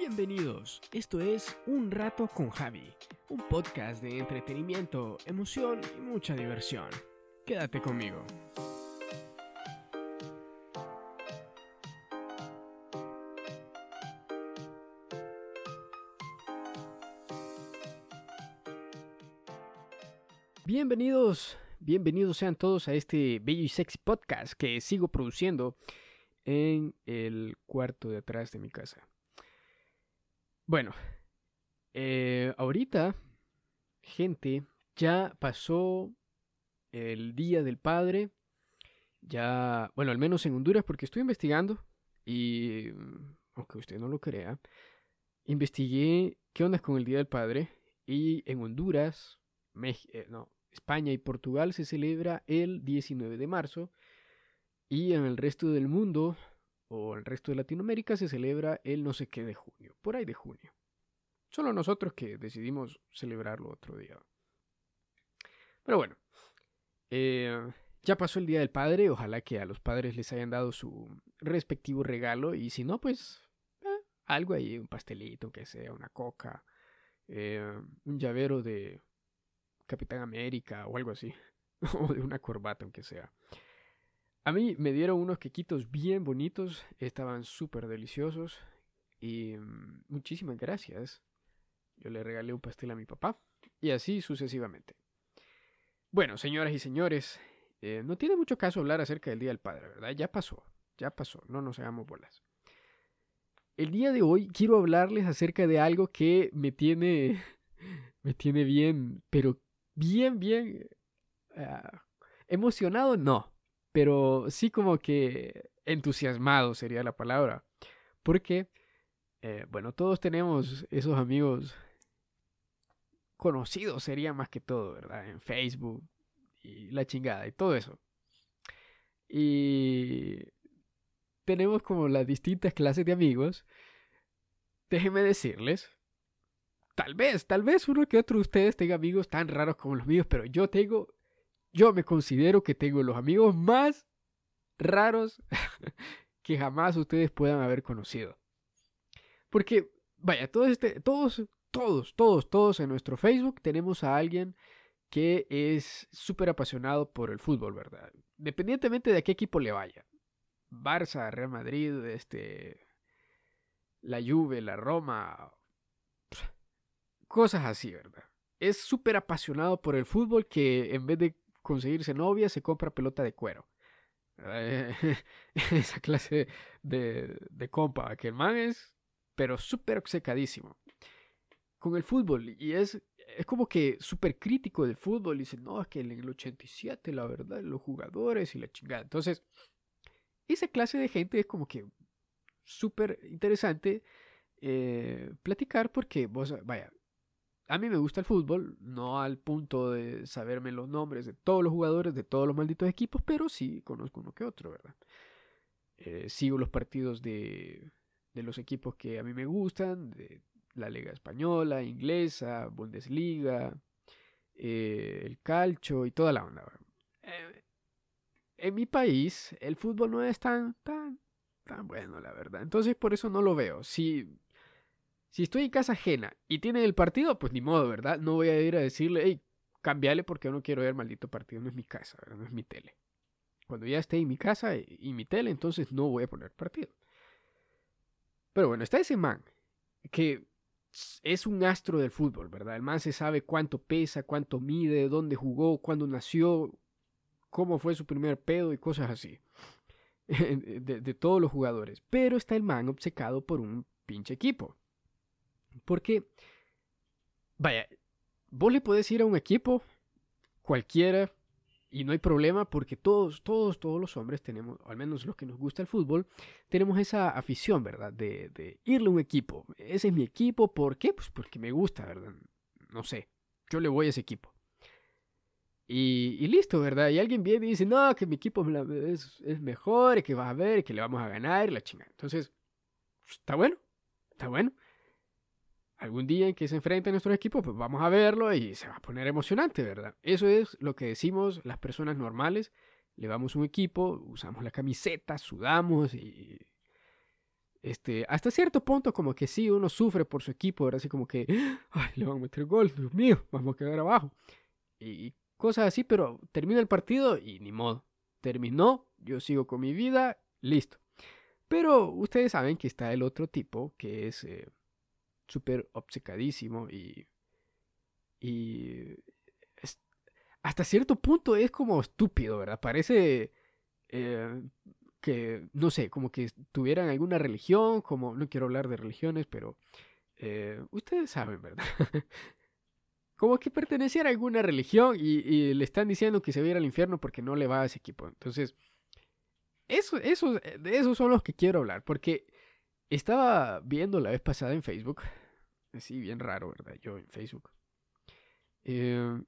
Bienvenidos, esto es Un Rato con Javi, un podcast de entretenimiento, emoción y mucha diversión. Quédate conmigo. Bienvenidos, bienvenidos sean todos a este bello y sexy podcast que sigo produciendo en el cuarto de atrás de mi casa. Bueno, eh, ahorita, gente, ya pasó el Día del Padre. Ya, bueno, al menos en Honduras, porque estoy investigando y, mm, aunque usted no lo crea, investigué qué onda con el Día del Padre y en Honduras, eh, no, España y Portugal se celebra el 19 de marzo y en el resto del mundo o el resto de Latinoamérica se celebra el no sé qué de junio, por ahí de junio. Solo nosotros que decidimos celebrarlo otro día. Pero bueno, eh, ya pasó el Día del Padre, ojalá que a los padres les hayan dado su respectivo regalo y si no, pues eh, algo ahí, un pastelito, que sea, una coca, eh, un llavero de Capitán América o algo así, o de una corbata, aunque sea. A mí me dieron unos quequitos bien bonitos, estaban súper deliciosos y mm, muchísimas gracias. Yo le regalé un pastel a mi papá y así sucesivamente. Bueno, señoras y señores, eh, no tiene mucho caso hablar acerca del Día del Padre, ¿verdad? Ya pasó, ya pasó, no nos hagamos bolas. El día de hoy quiero hablarles acerca de algo que me tiene, me tiene bien, pero bien, bien ah, emocionado, no, pero sí como que entusiasmado sería la palabra. Porque, eh, bueno, todos tenemos esos amigos conocidos, sería más que todo, ¿verdad? En Facebook y la chingada y todo eso. Y tenemos como las distintas clases de amigos. Déjenme decirles, tal vez, tal vez uno que otro de ustedes tenga amigos tan raros como los míos, pero yo tengo yo me considero que tengo los amigos más raros que jamás ustedes puedan haber conocido. Porque, vaya, todos, este, todos, todos, todos, todos en nuestro Facebook tenemos a alguien que es súper apasionado por el fútbol, ¿verdad? Dependientemente de a qué equipo le vaya. Barça, Real Madrid, este, la Juve, la Roma, cosas así, ¿verdad? Es súper apasionado por el fútbol que en vez de conseguirse novia, se compra pelota de cuero. Esa clase de, de compa, que el man es, pero súper obcecadísimo. Con el fútbol, y es, es como que súper crítico del fútbol, y dice, no, es que en el 87, la verdad, los jugadores y la chingada. Entonces, esa clase de gente es como que súper interesante eh, platicar porque vos, vaya, a mí me gusta el fútbol, no al punto de saberme los nombres de todos los jugadores de todos los malditos equipos, pero sí conozco uno que otro, ¿verdad? Eh, sigo los partidos de, de los equipos que a mí me gustan, de la Liga Española, Inglesa, Bundesliga, eh, el calcio y toda la onda. Eh, en mi país el fútbol no es tan, tan, tan bueno, la verdad. Entonces por eso no lo veo. Si si estoy en casa ajena y tienen el partido, pues ni modo, ¿verdad? No voy a ir a decirle, hey, cambiale porque yo no quiero ver maldito partido, no es mi casa. No es mi tele. Cuando ya esté en mi casa y mi tele, entonces no voy a poner partido. Pero bueno, está ese man que es un astro del fútbol, ¿verdad? El man se sabe cuánto pesa, cuánto mide, dónde jugó, cuándo nació, cómo fue su primer pedo y cosas así. de, de todos los jugadores. Pero está el man obcecado por un pinche equipo. Porque, vaya, vos le podés ir a un equipo cualquiera y no hay problema porque todos, todos, todos los hombres tenemos, al menos los que nos gusta el fútbol, tenemos esa afición, ¿verdad? De, de irle a un equipo. Ese es mi equipo, ¿por qué? Pues porque me gusta, ¿verdad? No sé, yo le voy a ese equipo. Y, y, listo, ¿verdad? Y alguien viene y dice, no, que mi equipo es, es mejor, que va a ver, que le vamos a ganar, y la chingada. Entonces, pues, está bueno, está bueno algún día en que se enfrente a nuestro equipo, pues vamos a verlo y se va a poner emocionante, ¿verdad? Eso es lo que decimos las personas normales. Le vamos un equipo, usamos la camiseta, sudamos y, Este, hasta cierto punto como que sí, uno sufre por su equipo, ¿verdad? Así como que, ay, le van a meter gol, Dios mío, vamos a quedar abajo. Y cosas así, pero termina el partido y ni modo. Terminó, yo sigo con mi vida, listo. Pero ustedes saben que está el otro tipo que es eh, súper obcecadísimo y, y hasta cierto punto es como estúpido, ¿verdad? Parece eh, que, no sé, como que tuvieran alguna religión, como, no quiero hablar de religiones, pero eh, ustedes saben, ¿verdad? como que perteneciera a alguna religión y, le están diciendo que se va a ir al infierno porque no le va a ese equipo. Entonces, eso, eso, de esos son los que quiero hablar, porque estaba viendo la vez pasada en Facebook, así bien raro, ¿verdad? Yo en Facebook. Eh,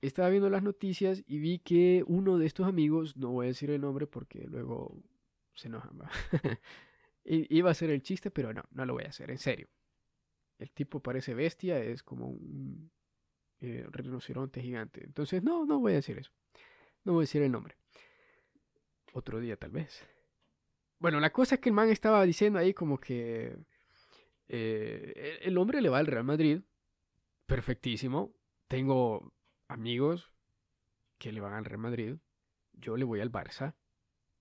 estaba viendo las noticias y vi que uno de estos amigos, no voy a decir el nombre porque luego se enojan, iba a hacer el chiste, pero no, no lo voy a hacer, en serio. El tipo parece bestia, es como un eh, rinoceronte gigante. Entonces, no, no voy a decir eso. No voy a decir el nombre. Otro día tal vez. Bueno, la cosa es que el man estaba diciendo ahí como que eh, el hombre le va al Real Madrid. Perfectísimo. Tengo amigos que le van al Real Madrid, yo le voy al Barça.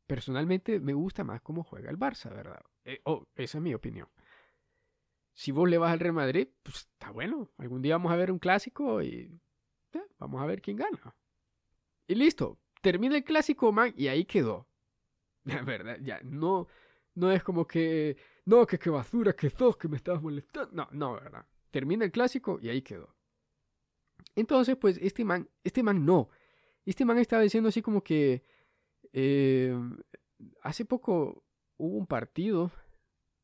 Personalmente me gusta más cómo juega el Barça, ¿verdad? Eh, oh, esa es mi opinión. Si vos le vas al Real Madrid, pues está bueno. Algún día vamos a ver un clásico y vamos a ver quién gana. Y listo. Termina el clásico, man, y ahí quedó. La verdad, ya, no, no es como que, no, que qué basura que sos, que me estabas molestando. No, no, ¿verdad? Termina el clásico y ahí quedó. Entonces, pues este man, este man no. Este man estaba diciendo así como que eh, hace poco hubo un partido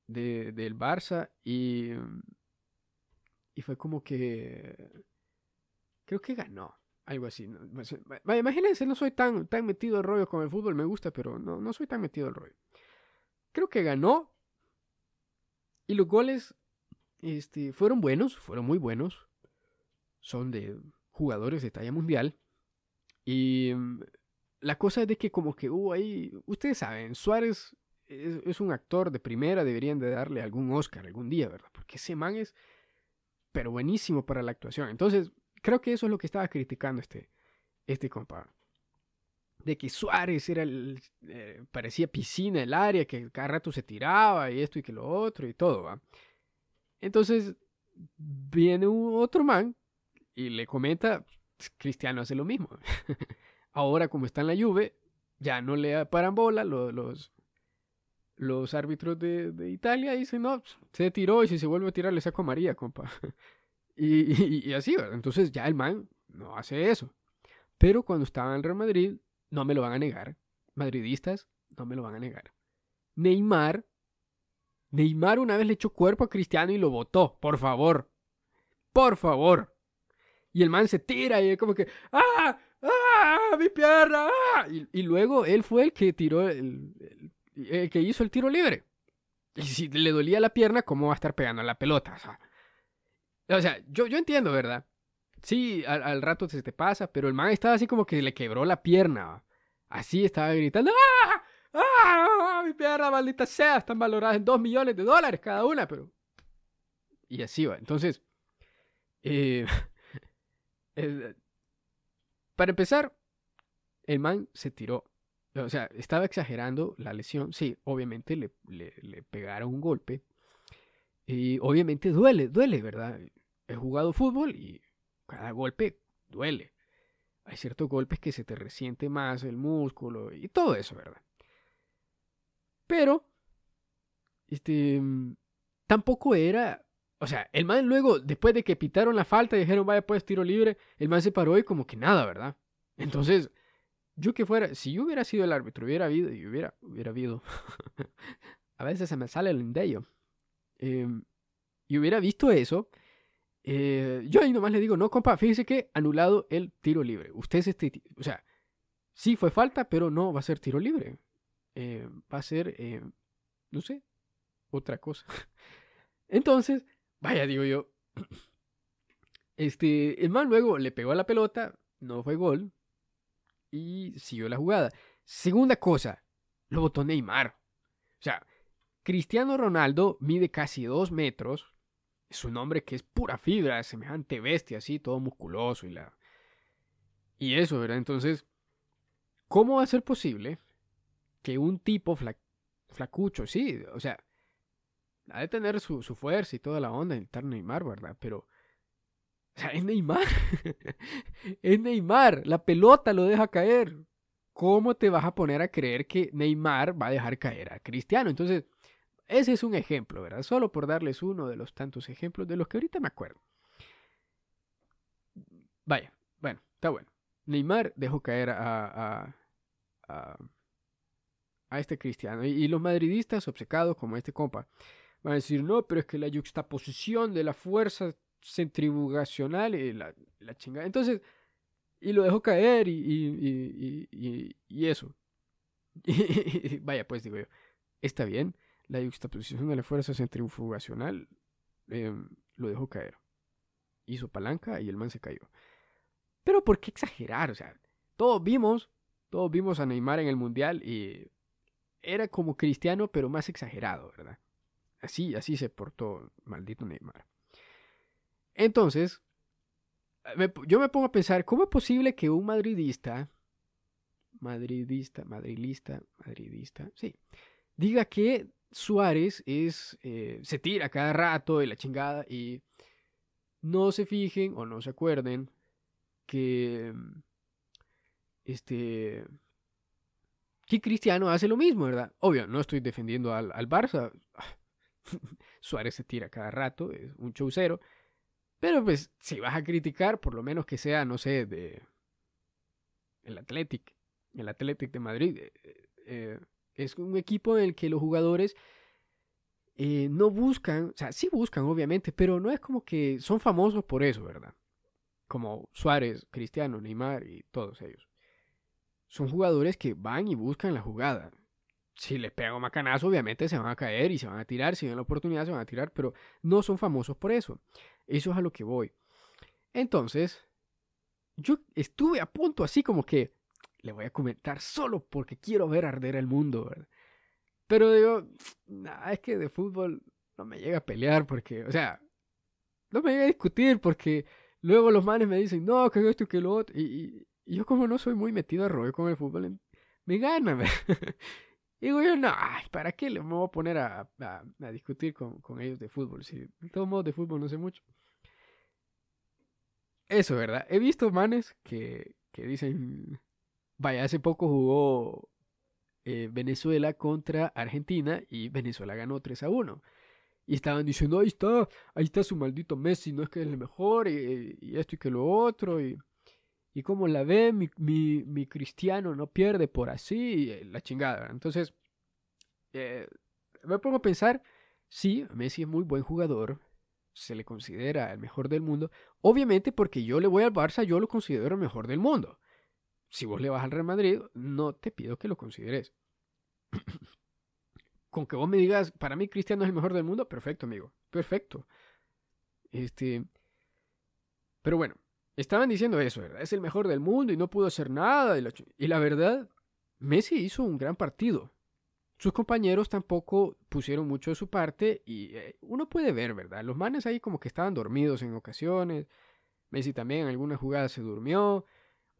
de, del Barça y, y fue como que creo que ganó. Algo así. Imagínense, no soy tan, tan metido el rollo con el fútbol, me gusta, pero no, no soy tan metido el rollo. Creo que ganó. Y los goles este, fueron buenos, fueron muy buenos son de jugadores de talla mundial. Y mm, la cosa es de que como que hubo ahí, ustedes saben, Suárez es, un actor de primera, deberían de darle algún Oscar algún día, ¿verdad? Porque ese man es, pero buenísimo para la actuación. Entonces, creo que eso es lo que estaba criticando este, este compa. De que Suárez era el, eh, parecía piscina el área, que cada rato se tiraba y esto y que lo otro y todo, ¿va? Entonces, viene un otro man y le comenta, Cristiano hace lo mismo. Ahora como está en la Juve, ya no le paran bola los, los, árbitros de, Italia dicen, no, se tiró y si se vuelve a tirar le saco María, compa. y, así, ¿verdad? Entonces ya el man no hace eso. Pero cuando estaba en Real Madrid, no me lo van a negar. Madridistas, no me lo van a negar. Neymar, Neymar una vez le echó cuerpo a Cristiano y lo votó, por favor. Por favor. Y el man se tira y es como que, ¡ah! ¡ah! ¡mi pierna! ¡ah! Y, luego él fue el que tiró, el, que hizo el tiro libre. Y si le dolía la pierna, ¿cómo va a estar pegando a la pelota? O sea, yo, yo entiendo, ¿verdad? Sí, al, rato se te pasa, pero el man estaba así como que le quebró la pierna. Así estaba gritando, ¡ah! ¡ah! ¡mi pierna, maldita sea! Están valoradas en dos millones de dólares cada una, pero... Y así va. Entonces, eh, Eh, para empezar, el man se tiró. O sea, estaba exagerando la lesión. Sí, obviamente le, le, pegaron un golpe. Y obviamente duele, duele, ¿verdad? He jugado fútbol y cada golpe duele. Hay ciertos golpes que se te resiente más el músculo y todo eso, ¿verdad? Pero, este, tampoco era o sea, el man luego, después de que pitaron la falta y dijeron, vaya pues tiro libre, el man se paró y como que nada, ¿verdad? Entonces, yo que fuera, si yo hubiera sido el árbitro, hubiera habido, y hubiera, hubiera habido, a veces se me sale el indeyo, em, y hubiera visto eso, eh, yo ahí nomás le digo, no, compa, fíjese que anulado el tiro libre. Usted es este, o sea, sí fue falta, pero no va a ser tiro libre. Eh, va a ser, eh, no sé, otra cosa. Entonces, Vaya, digo yo. Este, el man luego le pegó a la pelota, no fue gol y siguió la jugada. Segunda cosa, lo votó Neymar. O sea, Cristiano Ronaldo mide casi dos metros. Es un hombre que es pura fibra, semejante bestia, así, todo musculoso y la. Y eso, ¿verdad? Entonces, ¿cómo va a ser posible que un tipo flacucho, sí, o sea, ha de tener su, fuerza y toda la onda en el Neymar, ¿verdad? Pero. O sea, es Neymar. es Neymar. La pelota lo deja caer. ¿Cómo te vas a poner a creer que Neymar va a dejar caer a Cristiano? Entonces, ese es un ejemplo, ¿verdad? Solo por darles uno de los tantos ejemplos de los que ahorita me acuerdo. Vaya, bueno, está bueno. Neymar dejó caer a, a, a, este cristiano. Y, los madridistas obcecados como este compa van a decir, no, pero es que la yuxtaposición de la fuerza centrifugacional y la, la chingada. Entonces, y lo dejó caer y, y, y, y eso. vaya, pues digo yo, está bien la juxtaposición de la fuerza centrifugacional em, lo dejó caer. Hizo palanca y el man se cayó. Pero ¿por qué exagerar? O sea, todos vimos, todos vimos a Neymar en el Mundial y era como cristiano, pero más exagerado, ¿verdad? Así, así se portó maldito Neymar. Entonces, yo me pongo a pensar, ¿cómo es posible que un madridista, madridista, madrilista, madridista, sí, diga que Suárez es, eh, se tira cada rato de la chingada y no se fijen o no se acuerden que este que Cristiano hace lo mismo, ¿verdad? Obvio, no estoy defendiendo al, al Barça. Suárez se tira cada rato, es un chaucero. Pero pues, si vas a criticar, por lo menos que sea, no sé, de el Athletic, el Athletic de Madrid. Eh, eh, es un equipo en el que los jugadores eh, no buscan, o sea, sí buscan obviamente, pero no es como que son famosos por eso, ¿verdad? Como Suárez, Cristiano, Neymar y todos ellos. Son jugadores que van y buscan la jugada. Si les pega un macanazo, obviamente se van a caer y se van a tirar. Si ven la oportunidad, se van a tirar, pero no son famosos por eso. Eso es a lo que voy. Entonces, yo estuve a punto así como que, le voy a comentar solo porque quiero ver arder el mundo. Pero digo, es que de fútbol no me llega a pelear porque, o sea, no me llega a discutir porque luego los manes me dicen, no, que esto que lo otro. Y, yo como no soy muy metido a rollo con el fútbol, me gana. y digo yo, no, ¿para qué le voy a poner a, a, discutir con, con, ellos de fútbol? Si de todos modos de fútbol no sé mucho. Eso, ¿verdad? He visto manes que, que dicen, Vaya, hace poco jugó eh, Venezuela contra Argentina y Venezuela ganó 3 a 1. Y estaban diciendo, ahí está, ahí está su maldito Messi, no es que es el mejor, y, esto y que lo otro, y, y como la ve, mi, mi, cristiano no pierde por así, la chingada. Entonces, eh, me pongo a pensar, sí, Messi es muy buen jugador, se le considera el mejor del mundo, obviamente porque yo le voy al Barça, yo lo considero el mejor del mundo si vos le vas al Real Madrid, no te pido que lo consideres. Con que vos me digas, para mí Cristiano es el mejor del mundo, perfecto, amigo. Perfecto. Este. Pero bueno, estaban diciendo eso, ¿verdad? Es el mejor del mundo y no pudo hacer nada. Y la verdad, Messi hizo un gran partido. Sus compañeros tampoco pusieron mucho de su parte y eh, uno puede ver, ¿verdad? Los manes ahí como que estaban dormidos en ocasiones. Messi también en algunas jugadas se durmió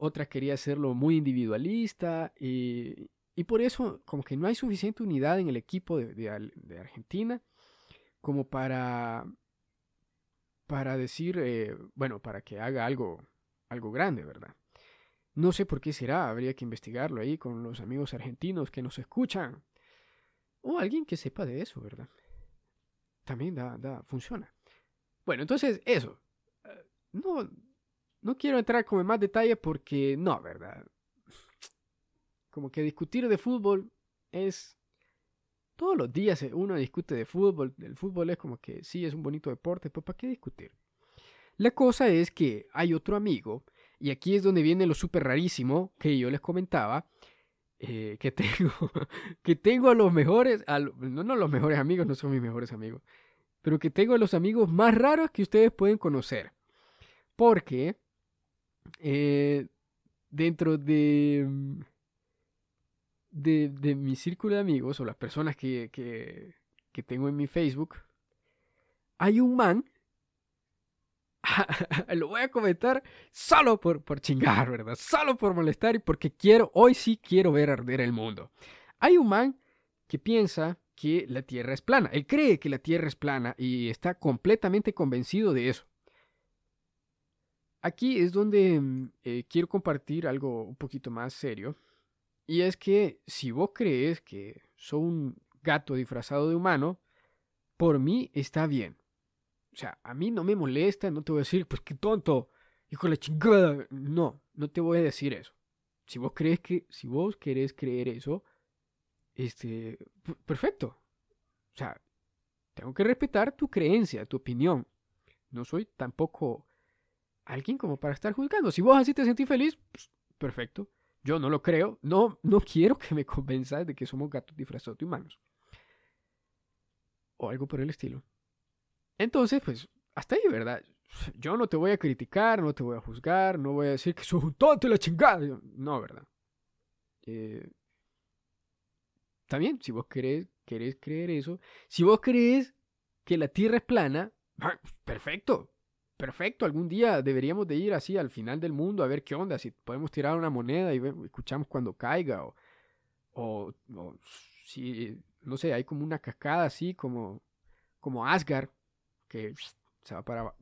otra quería hacerlo muy individualista y, por eso como que no hay suficiente unidad en el equipo de, Argentina como para, para decir, eh, bueno, para que haga algo, algo grande, ¿verdad? No sé por qué será, habría que investigarlo ahí con los amigos argentinos que nos escuchan. O alguien que sepa de eso, ¿verdad? También da, da, funciona. Bueno, entonces eso. Eh, no, no quiero entrar como en más detalle porque no, ¿verdad? Como que discutir de fútbol es... Todos los días uno discute de fútbol. El fútbol es como que sí, es un bonito deporte, pero ¿para qué discutir? La cosa es que hay otro amigo, y aquí es donde viene lo súper rarísimo que yo les comentaba, eh, que tengo, que tengo a los mejores, no, no los mejores amigos, no son mis mejores amigos, pero que tengo a los amigos más raros que ustedes pueden conocer. Porque eh, dentro de, mm, de, de, mi círculo de amigos o las personas que, que, que tengo en mi Facebook, hay un man, lo voy a comentar solo por, por chingar, ¿verdad? Solo por molestar y porque quiero, hoy sí quiero ver arder el mundo. Hay un man que piensa que la Tierra es plana. Él cree que la Tierra es plana y está completamente convencido de eso. Aquí es donde mm, eh, quiero compartir algo un poquito más serio. Y es que si vos crees que soy un gato disfrazado de humano, por mí está bien. O sea, a mí no me molesta, no te voy a decir, pues qué tonto, hijo de la chingada. No, no te voy a decir eso. Si vos crees que, si vos querés creer eso, este, perfecto. O sea, tengo que respetar tu creencia, tu opinión. No soy tampoco alguien como para estar juzgando. Si vos así te sentís feliz, pues, perfecto. Yo no lo creo. No, no quiero que me convenzas de que somos gatos disfrazados de humanos. O algo por el estilo. Entonces, pues, hasta ahí, ¿verdad? Yo no te voy a criticar, no te voy a juzgar, no voy a decir que sos un tonto la chingada. No, ¿verdad? Eh, Está si vos querés, querés creer eso. Si vos crees que la Tierra es plana, ah, perfecto, perfecto. Algún día deberíamos de ir así al final del mundo a ver qué onda, si podemos tirar una moneda y escuchamos cuando caiga o, o, si, no sé, hay como una cascada así como, como Asgard que se va para...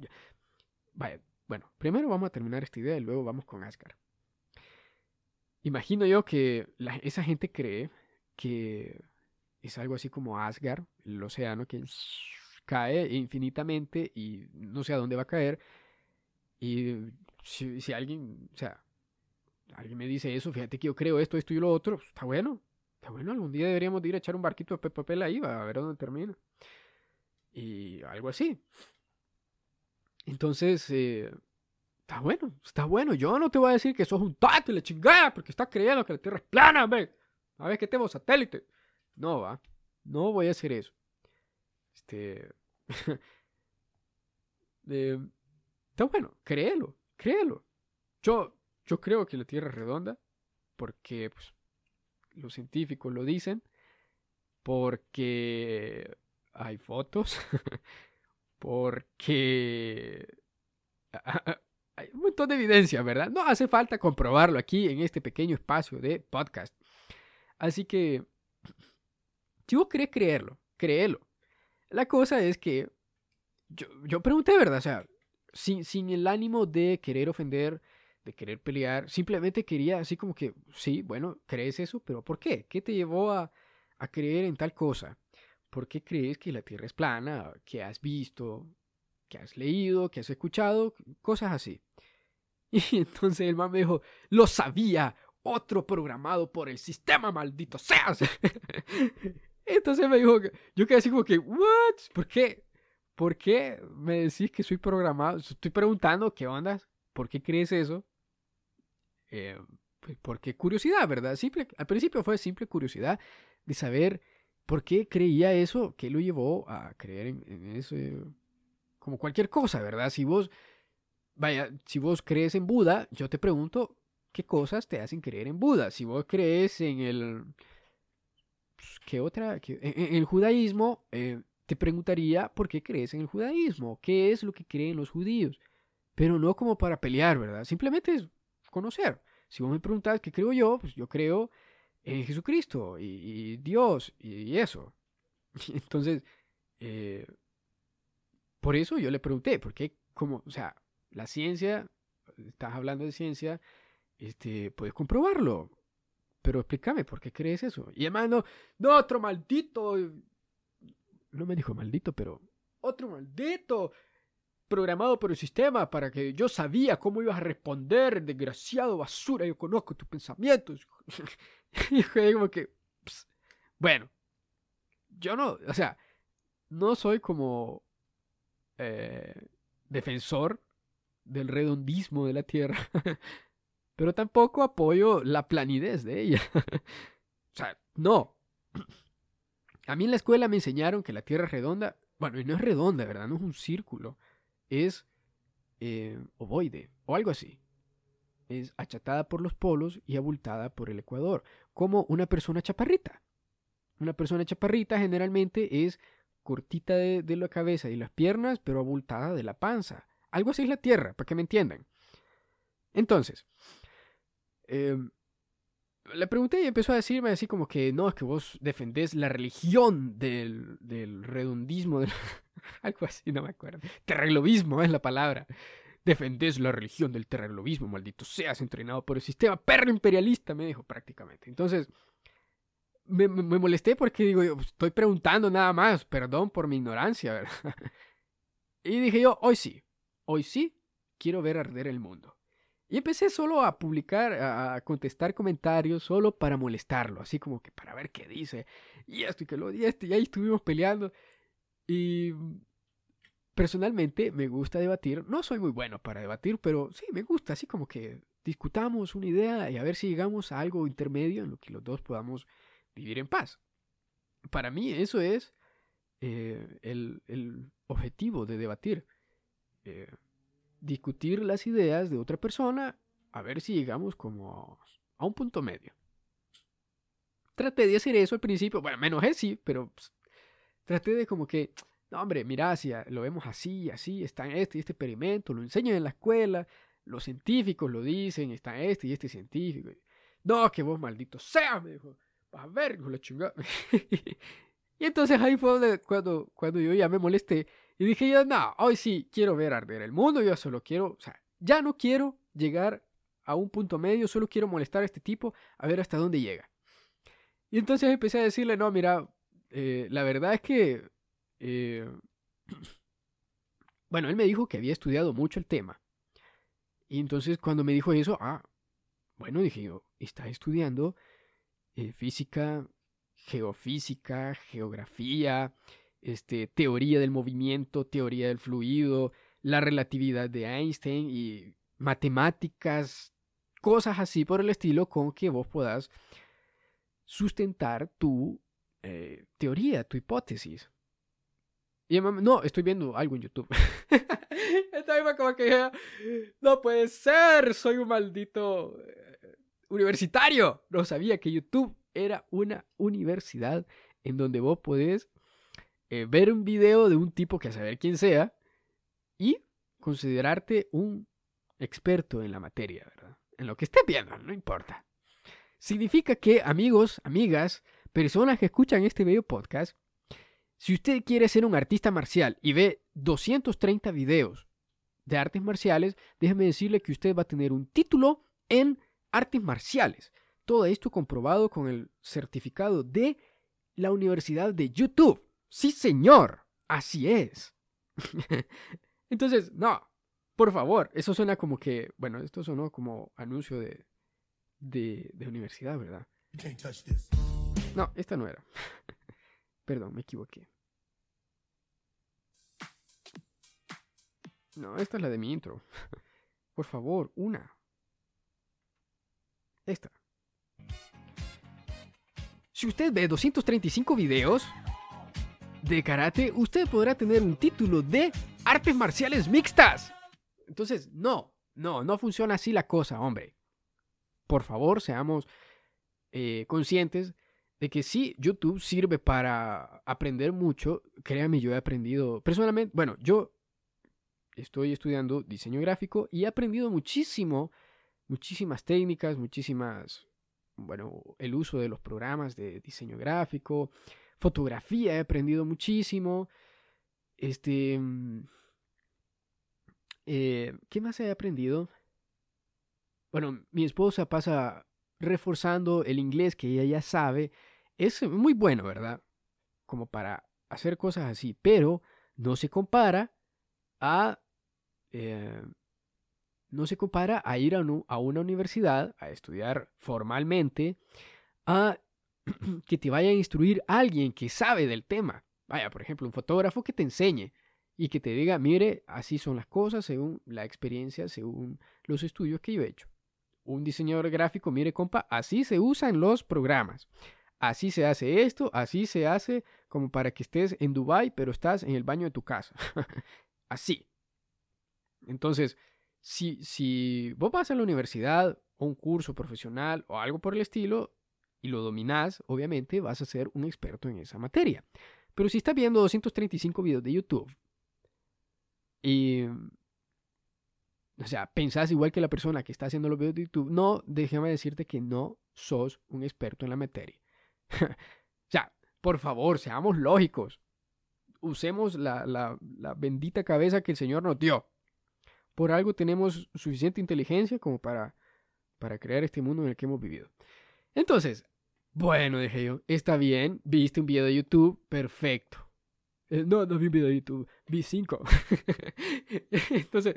Vaya, bueno, primero vamos a terminar esta idea y luego vamos con Asgard. Imagino yo que esa gente cree que es algo así como Asgard, el océano que cae infinitamente y no sé a dónde va a caer. Y si, alguien, o sea, alguien me dice eso, fíjate que yo creo esto, esto y lo otro, pues, está bueno. Está bueno, algún día deberíamos de ir a echar un barquito de papel ahí, va a ver dónde termina. Y algo así. Entonces, eh, está bueno, está bueno. Yo no te voy a decir que sos un tato y la chingada porque estás creyendo que la Tierra es plana, hombre. A ver que tengo satélite. No, va. No voy a hacer eso. Este. está bueno, créelo, créelo. Yo, yo creo que la Tierra es redonda porque pues, los científicos lo dicen, porque hay fotos, porque hay un montón de evidencia, ¿verdad? No hace falta comprobarlo aquí en este pequeño espacio de podcast. Así que, si vos creerlo, créelo. La cosa es que yo, yo pregunté, ¿verdad? O sea, sin, sin el ánimo de querer ofender, de querer pelear, simplemente quería así como que, sí, bueno, crees eso, pero ¿por qué? ¿Qué te llevó a, a creer en tal cosa? ¿Por qué crees que la Tierra es plana? ¿Qué has visto? ¿Qué has leído? ¿Qué has escuchado? Cosas así. Y entonces el man me dijo, lo sabía, otro programado por el sistema, maldito seas. Entonces me dijo, yo quedé así como que, ¿what? ¿Por qué? ¿Por qué me decís que soy programado? Estoy preguntando, ¿qué onda? ¿Por qué crees eso? Eh, pues porque curiosidad, ¿verdad? Simple, al principio fue simple curiosidad de saber por qué creía eso, qué lo llevó a creer en, en eso, como cualquier cosa, ¿verdad? Si vos, vaya, si vos crees en Buda, yo te pregunto, qué cosas te hacen creer en Buda. Si vos crees en el... Pues, ¿Qué otra? en, el judaísmo, eh, te preguntaría por qué crees en el judaísmo, qué es lo que creen los judíos. Pero no como para pelear, ¿verdad? Simplemente es conocer. Si vos me preguntas qué creo yo, pues yo creo en Jesucristo y, Dios y, eso. Entonces, eh, por eso yo le pregunté, porque como, o sea, la ciencia, estás hablando de ciencia, este, puedes comprobarlo. Pero explícame, ¿por qué crees eso? Y hermano, no, otro maldito. No me dijo maldito, pero otro maldito programado por el sistema para que yo sabía cómo ibas a responder, desgraciado basura, yo conozco tus pensamientos. y como que, bueno, yo no, o sea, no soy como eh, defensor del redondismo de la Tierra pero tampoco apoyo la planidez de ella. o sea, no. A mí en la escuela me enseñaron que la Tierra es redonda. Bueno, y no es redonda, ¿verdad? No es un círculo. Es eh, ovoide o algo así. Es achatada por los polos y abultada por el ecuador. Como una persona chaparrita. Una persona chaparrita generalmente es cortita de, de la cabeza y las piernas, pero abultada de la panza. Algo así es la Tierra, para que me entiendan. Entonces, eh, le pregunté y empezó a decirme así como que no, es que vos defendés la religión del, del redundismo, del... algo así, no me acuerdo. Terreglobismo es la palabra. Defendés la religión del terreglobismo, maldito seas, entrenado por el sistema perro imperialista, me dijo prácticamente. Entonces, me, molesté porque digo, yo estoy preguntando nada más, perdón por mi ignorancia, y dije yo, hoy sí, hoy sí quiero ver arder el mundo. Y empecé solo a publicar, a contestar comentarios, solo para molestarlo, así como que para ver qué dice. Y esto y que lo y este, y ahí estuvimos peleando. Y personalmente me gusta debatir. No soy muy bueno para debatir, pero sí, me gusta, así como que discutamos una idea y a ver si llegamos a algo intermedio en lo que los dos podamos vivir en paz. Para mí eso es eh, el, el, objetivo de debatir. Eh, discutir las ideas de otra persona a ver si llegamos como a un punto medio. Traté de hacer eso al principio, bueno, me enojé sí, pero pues, traté de como que, no hombre, mira, si lo vemos así, así, está este y este experimento, lo enseñan en la escuela, los científicos lo dicen, está este y este científico. No, que vos maldito sea, me dijo, vas a ver, la chingada. y entonces ahí fue cuando, cuando yo ya me molesté y dije yo, no, hoy sí quiero ver arder el mundo, yo solo quiero, o sea, ya no quiero llegar a un punto medio, solo quiero molestar a este tipo a ver hasta dónde llega. Y entonces empecé a decirle, no, mira, eh, la verdad es que, eh, bueno, él me dijo que había estudiado mucho el tema. Y entonces cuando me dijo eso, ah, bueno, dije yo, está estudiando eh, física, geofísica, geografía, este, teoría del movimiento, teoría del fluido, la relatividad de Einstein y matemáticas, cosas así por el estilo con que vos puedas sustentar tu eh, teoría, tu hipótesis. No, estoy viendo algo en YouTube. Estaba como que no puede ser, soy un maldito eh, universitario. No sabía que YouTube era una universidad en donde vos podés eh, ver un video de un tipo que a saber quién sea y considerarte un experto en la materia, ¿verdad? En lo que esté viendo, no importa. Significa que, amigos, amigas, personas que escuchan este video podcast, si usted quiere ser un artista marcial y ve 230 videos de artes marciales, déjeme decirle que usted va a tener un título en artes marciales. Todo esto comprobado con el certificado de la Universidad de YouTube. Sí, señor. Así es. Entonces, no. Por favor, eso suena como que, bueno, esto sonó como anuncio de, de, de universidad, ¿verdad? No, esta no era. Perdón, me equivoqué. No, esta es la de mi intro. Por favor, una. Esta. Si usted ve 235 videos, de karate, usted podrá tener un título de artes marciales mixtas. Entonces, no, no, no funciona así la cosa, hombre. Por favor, seamos eh, conscientes de que sí, YouTube sirve para aprender mucho. Créame, yo he aprendido, personalmente, bueno, yo estoy estudiando diseño gráfico y he aprendido muchísimo, muchísimas técnicas, muchísimas, bueno, el uso de los programas de diseño gráfico, fotografía he aprendido muchísimo. Este. Mm, eh, ¿Qué más he aprendido? Bueno, mi esposa pasa reforzando el inglés que ella ya sabe. Es muy bueno, ¿verdad? Como para hacer cosas así, pero no se compara a. Eh, no se compara a ir a, una universidad a estudiar formalmente a que te vaya a instruir alguien que sabe del tema. Vaya, por ejemplo, un fotógrafo que te enseñe y que te diga, mire, así son las cosas según la experiencia, según los estudios que yo he hecho. Un diseñador gráfico, mire, compa, así se usan los programas. Así se hace esto, así se hace como para que estés en Dubai, pero estás en el baño de tu casa. así. Entonces, si, si vos vas a la universidad o un curso profesional o algo por el estilo, y lo dominás, obviamente vas a ser un experto en esa materia. Pero si estás viendo 235 videos de YouTube y o sea, pensás igual que la persona que está haciendo los videos de YouTube. No, déjame decirte que no sos un experto en la materia. o sea, por favor, seamos lógicos. Usemos la, la, la bendita cabeza que el Señor nos dio. Por algo tenemos suficiente inteligencia como para, para crear este mundo en el que hemos vivido. Entonces, bueno, dije yo, está bien, viste un video de YouTube, perfecto. Eh, no, no vi un video de YouTube, vi cinco. Entonces,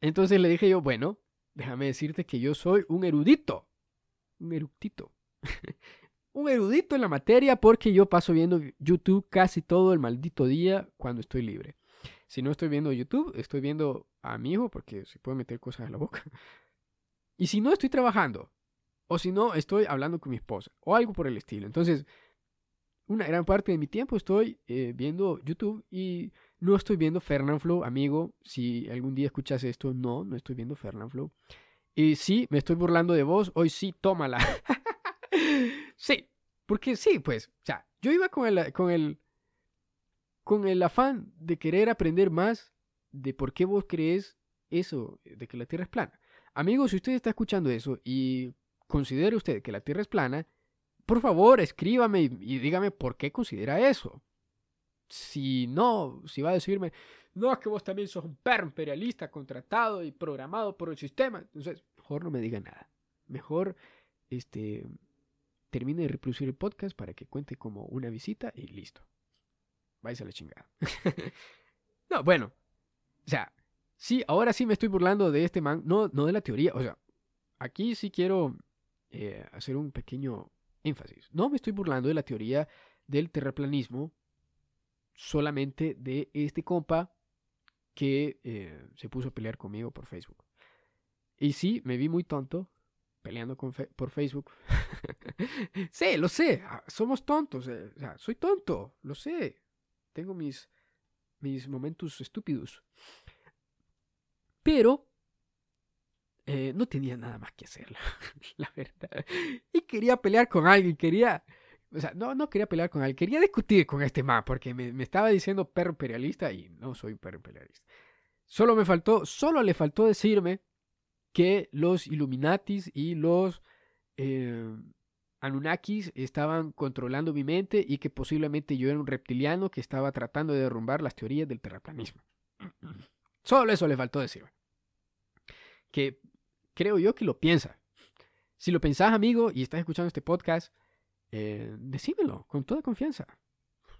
entonces le dije yo, bueno, déjame decirte que yo soy un erudito. Un erudito. un erudito en la materia porque yo paso viendo YouTube casi todo el maldito día cuando estoy libre. Si no estoy viendo YouTube, estoy viendo a mi hijo porque se puede meter cosas en la boca. Y si no, estoy trabajando. O si no, estoy hablando con mi esposa. O algo por el estilo. Entonces, una gran parte de mi tiempo estoy eh, viendo YouTube y no estoy viendo Fernanfloo, amigo. Si algún día escuchas esto, no, no estoy viendo Fernanfloo. Y sí, me estoy burlando de vos, hoy sí, tómala. sí, porque sí, pues, o sea, yo iba con el, con el, con el afán de querer aprender más de por qué vos crees eso, de que la Tierra es plana. Amigo, si usted está escuchando eso y considera usted que la Tierra es plana, por favor, escríbame y, dígame por qué considera eso. Si no, si va a decirme, no, es que vos también sos un perro imperialista contratado y programado por el sistema, entonces, mejor no me diga nada. Mejor, este, termine de reproducir el podcast para que cuente como una visita y listo. Vais a la chingada. no, bueno, o sea, sí, ahora sí me estoy burlando de este man, no, no de la teoría, o sea, aquí sí quiero eh, hacer un pequeño énfasis. No me estoy burlando de la teoría del terraplanismo, solamente de este compa que eh, se puso a pelear conmigo por Facebook. Y sí, me vi muy tonto peleando por Facebook. sí, lo sé, ah, somos tontos, eh, soy tonto, lo sé. Tengo mis, mis momentos estúpidos. Pero eh, no tenía nada más que hacer, la, verdad. Y quería pelear con alguien, quería... O sea, no, no quería pelear con alguien, quería discutir con este man, porque me, estaba diciendo perro imperialista y no soy perro imperialista. Solo me faltó, solo le faltó decirme que los Illuminatis y los eh, Anunnakis estaban controlando mi mente y que posiblemente yo era un reptiliano que estaba tratando de derrumbar las teorías del terraplanismo. Solo eso le faltó decirme. Que creo yo que lo piensa. Si lo pensás, amigo, y estás escuchando este podcast, eh, decímelo con toda confianza.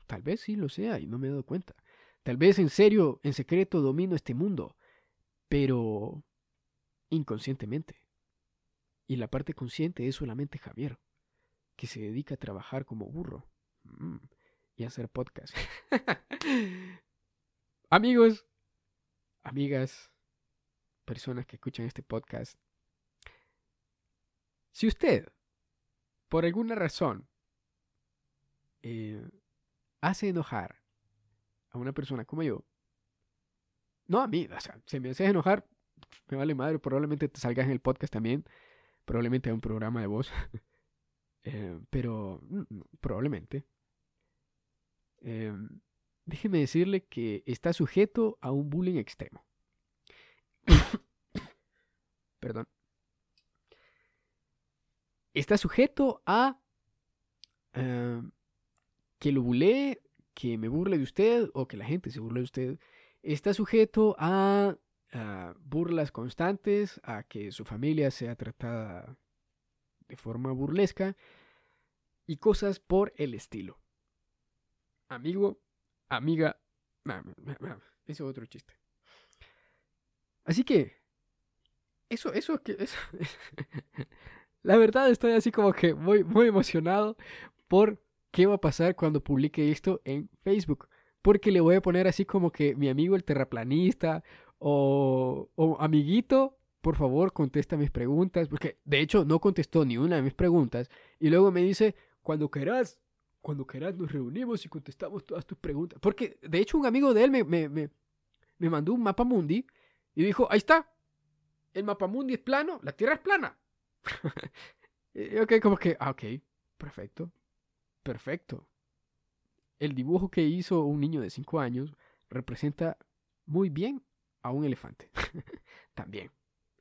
Tal vez sí lo sea y no me he dado cuenta. Tal vez en serio, en secreto, domino este mundo, pero inconscientemente. Y la parte consciente es solamente Javier, que se dedica a trabajar como burro mm, y a hacer podcast. Amigos, amigas, personas que escuchan este podcast, si usted, por alguna razón, eh, hace enojar a una persona como yo, no a mí, o sea, si me haces enojar, me vale madre, probablemente te salgas en el podcast también, probablemente a un programa de voz, eh, pero mm, probablemente. Eh, déjeme decirle que está sujeto a un bullying extremo. Perdón está sujeto a eh, que lo bulee, que me burle de usted o que la gente se burle de usted. Está sujeto a, burlas constantes, a que su familia sea tratada de forma burlesca y cosas por el estilo. Amigo, amiga, ese es otro chiste. Así que, eso, eso, eso, La verdad estoy así como que muy, muy emocionado por qué va a pasar cuando publique esto en Facebook. Porque le voy a poner así como que mi amigo el terraplanista o, amiguito, por favor contesta mis preguntas. Porque de hecho no contestó ni una de mis preguntas. Y luego me dice, cuando querás, cuando querás nos reunimos y contestamos todas tus preguntas. Porque de hecho un amigo de él me, me, me, me mandó un mapa mundi y dijo, ahí está, el mapa mundi es plano, la Tierra es plana. ok, como que, ah, ok, perfecto, perfecto. el dibujo que hizo un niño de 5 años representa muy bien a un elefante. También.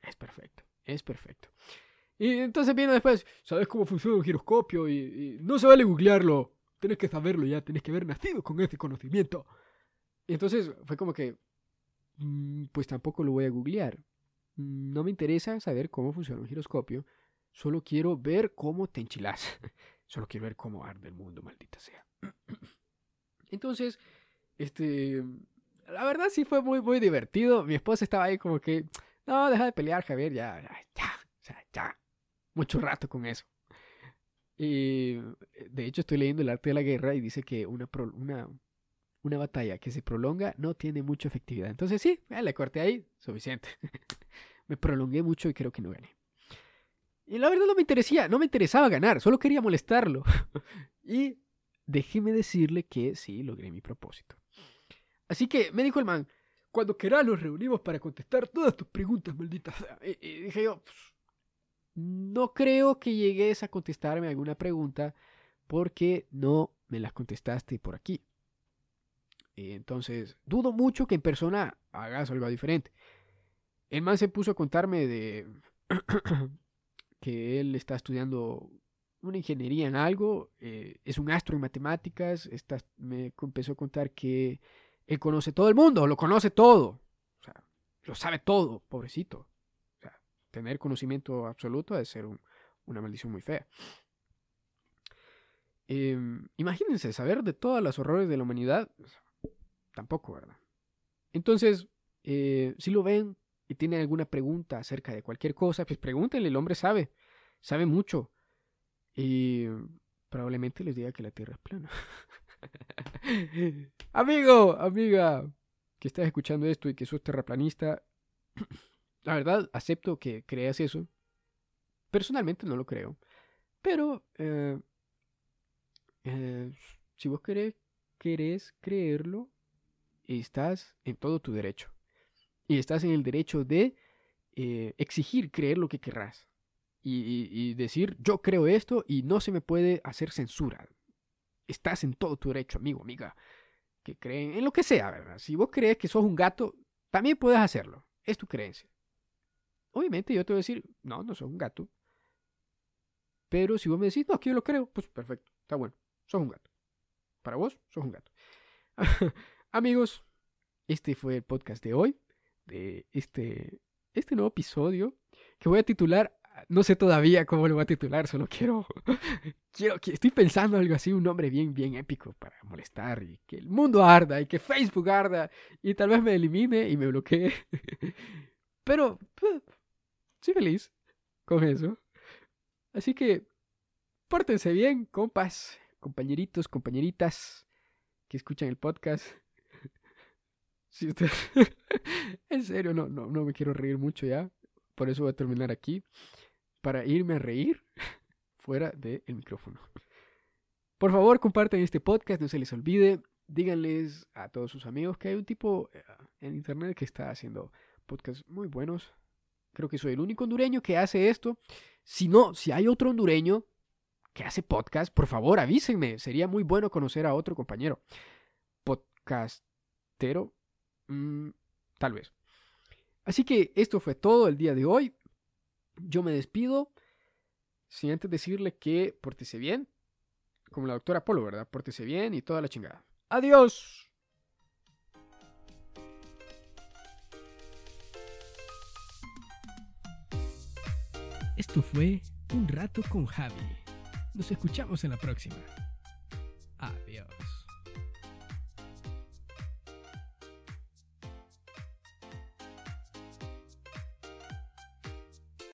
Es perfecto. Es perfecto. Y entonces viene después, ¿sabes cómo funciona un giroscopio? Y, no se vale googlearlo. Tienes que saberlo ya, tienes que haber nacido con ese conocimiento. Y entonces fue como que, mm, pues tampoco lo voy a googlear. Mm, no me interesa saber cómo funciona un giroscopio. Solo quiero ver cómo te enchilas. Solo quiero ver cómo arde el mundo, maldita sea. Entonces, este, la verdad sí fue muy, muy divertido. Mi esposa estaba ahí como que, no, deja de pelear, Javier, ya, ya, ya, ya. Mucho rato con eso. Y de hecho estoy leyendo el arte de la guerra y dice que una, una, una batalla que se prolonga no tiene mucha efectividad. Entonces sí, le corté ahí, suficiente. me prolongué mucho y creo que no gané. Y la verdad no me interesaba, no me interesaba ganar, solo quería molestarlo. y déjeme decirle que sí, logré mi propósito. Así que me dijo el man, cuando querás nos reunimos para contestar todas tus preguntas, malditas. Y, dije yo, no creo que llegues a contestarme alguna pregunta porque no me las contestaste por aquí. Entonces, dudo mucho que en persona hagas algo diferente. El man se puso a contarme de que él está estudiando una ingeniería en algo, eh, es un astro en matemáticas, me empezó a contar que él conoce todo el mundo, lo conoce todo, o sea, lo sabe todo, pobrecito. O sea, tener conocimiento absoluto debe ser una maldición muy fea. Em, imagínense, saber de todas las horrores de la humanidad, tampoco, ¿verdad? Entonces, eh, si lo ven y tienen alguna pregunta acerca de cualquier cosa, pues pregúntenle, el hombre sabe, sabe mucho. Y probablemente les diga que la Tierra es plana. Amigo, amiga, que estás escuchando esto y que sos terraplanista, la verdad acepto que creas eso. Personalmente no lo creo. Pero eh, eh, si vos querés, querés creerlo, estás en todo tu derecho. Y estás en el derecho de eh, exigir creer lo que querrás. y, decir, yo creo esto y no se me puede hacer censura estás en todo tu derecho, amigo, amiga, que creen en lo que sea, ¿verdad? Si vos crees que sos un gato, también puedes hacerlo. Es tu creencia. Obviamente yo te voy a decir, no, no sos un gato. Pero si vos me decís, no, que yo lo creo, pues perfecto, está bueno, sos un gato. Para vos, sos un gato. Amigos, este fue el podcast de hoy, de este, este nuevo episodio, que voy a titular no sé todavía cómo lo voy a titular, solo quiero, quiero, estoy pensando algo así, un nombre bien, bien épico para molestar y que el mundo arda y que Facebook arda y tal vez me elimine y me bloquee. Pero, pues, soy feliz con eso. Así que, pórtense bien, compas, compañeritos, compañeritas que escuchan el podcast. Si usted... en serio, no, no, no me quiero reír mucho ya. Por eso voy a terminar aquí para irme a reír fuera del micrófono. Por favor, compartan este podcast, no se les olvide. Díganles a todos sus amigos que hay un tipo eh, en internet que está haciendo podcasts muy buenos. Creo que soy el único hondureño que hace esto. Si no, si hay otro hondureño que hace podcast, por favor avísenme. Sería muy bueno conocer a otro compañero. Podcastero. Mm, tal vez. Así que esto fue todo el día de hoy. Yo me despido sin antes decirle que pórtese bien, como la doctora Polo, ¿verdad? Pórtese bien y toda la chingada. ¡Adiós! Esto fue Un rato con Javi. Nos escuchamos en la próxima. Adiós.